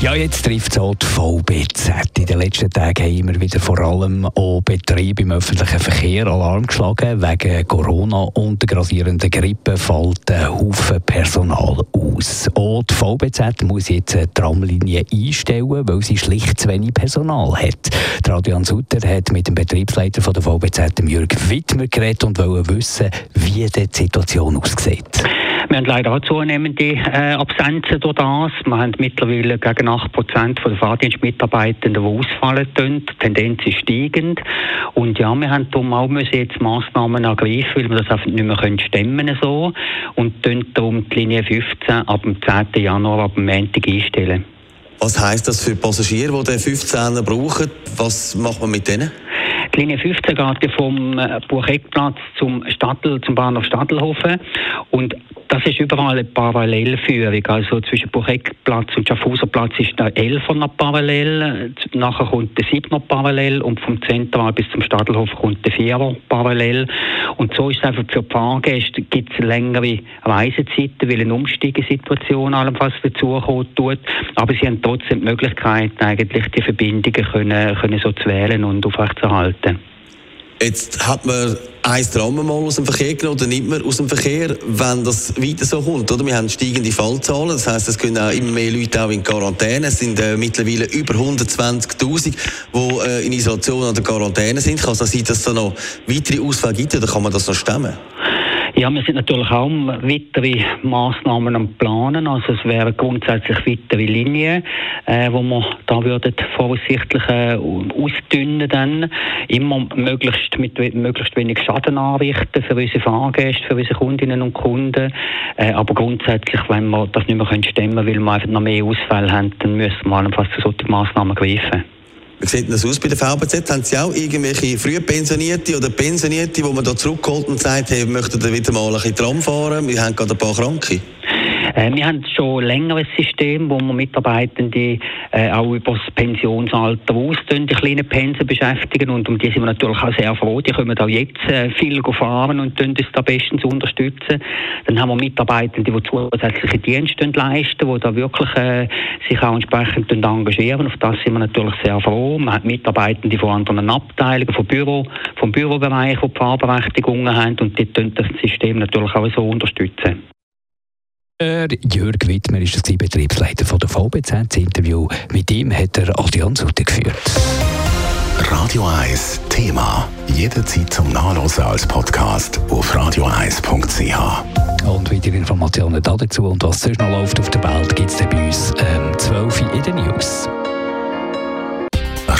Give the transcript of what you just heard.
Ja, jetzt trifft es auch die VBZ. In den letzten Tagen haben immer wieder vor allem auch Betriebe im öffentlichen Verkehr Alarm geschlagen. Wegen Corona und der grassierenden Grippe fällt ein Haufen Personal aus. Auch die VBZ muss jetzt eine Tramlinie einstellen, weil sie schlicht zu wenig Personal hat. Der Adrian Sutter hat mit dem Betriebsleiter von der VBZ, Jürg Wittmer, geredet und wollte wissen, wie die Situation aussieht. Wir haben leider auch zunehmende äh, Absenzen durch das. Wir haben mittlerweile gegen 8 Prozent der Fahrdienstmitarbeitenden, die ausfallen. Die Tendenz ist steigend. Und ja, wir haben darum auch müssen jetzt Massnahmen ergreifen, weil wir das einfach nicht mehr können stemmen so. Und darum die Linie 15 ab dem 10. Januar, ab dem Montag einstellen. Was heisst das für Passagiere, die den 15er brauchen? Was macht man mit denen? Die Linie 15 geht vom äh, Bucheckplatz zum Stadel, zum Bahnhof Stadelhofen und das ist überall eine Parallelführung. Also zwischen Bucheckplatz und Schaffhauserplatz ist der 11er parallel, nachher kommt der 7er parallel und vom Zentral bis zum Stadelhof kommt der 4er parallel. Und so ist es einfach für die Fahrgäste gibt es längere Reisezeiten, weil eine Umsteigesituation allenfalls dazukommen tut. Aber sie haben trotzdem die Möglichkeit, eigentlich die Verbindungen können, können so zu wählen und aufrechtzuerhalten. Jetzt hat man ein Tram mal aus dem Verkehr genommen oder nimmt man aus dem Verkehr, wenn das weiter so kommt. Oder? Wir haben steigende Fallzahlen, das heisst, es können auch immer mehr Leute auch in Quarantäne. Es sind äh, mittlerweile über 120'000, die äh, in Isolation oder Quarantäne sind. Kann es sein, dass es da noch weitere Ausfälle gibt oder kann man das noch stemmen? Ja, wir sind natürlich auch weitere Massnahmen am Planen. Also es wären grundsätzlich weitere Linien, äh, wo wir da würden voraussichtlich äh, ausdünnen dann. Immer möglichst mit möglichst wenig Schaden anrichten für unsere Fahrgäste, für unsere Kundinnen und Kunden. Äh, aber grundsätzlich, wenn wir das nicht mehr stemmen können, weil wir einfach noch mehr Ausfälle haben, dann müssen wir allenfalls zu solchen Massnahmen greifen. Wie sieht das aus bei der VBZ? Haben Sie auch irgendwelche Frühpensionierte oder Pensionierte, wo man da zurückholt und sagt, hey, wir möchten wieder mal ein bisschen Tram fahren, wir haben gerade ein paar Kranke? Äh, wir haben schon länger ein System, wo wir Mitarbeitende äh, auch über das Pensionsalter aus die kleinen Pensen beschäftigen und um die sind wir natürlich auch sehr froh. Die können auch jetzt äh, viel fahren und uns da bestens unterstützen. Dann haben wir Mitarbeitende, die zusätzliche Dienste leisten, die da wirklich äh, sich auch entsprechend engagieren. Auf das sind wir natürlich sehr froh. Man hat Mitarbeitende von anderen Abteilungen, vom Büro, vom Bürobereich, die Fahrberechtigungen haben und die können das System natürlich auch so unterstützen. Jörg Wittmer ist das Betriebsleiter von der VBZ. Das Interview mit ihm hat er Sutter geführt. Radio 1 Thema. Jederzeit zum Nachlesen als Podcast auf radio1.ch. Und weitere Informationen dazu und was sonst noch läuft auf der Welt gibt es bei uns ähm, 12 in den News.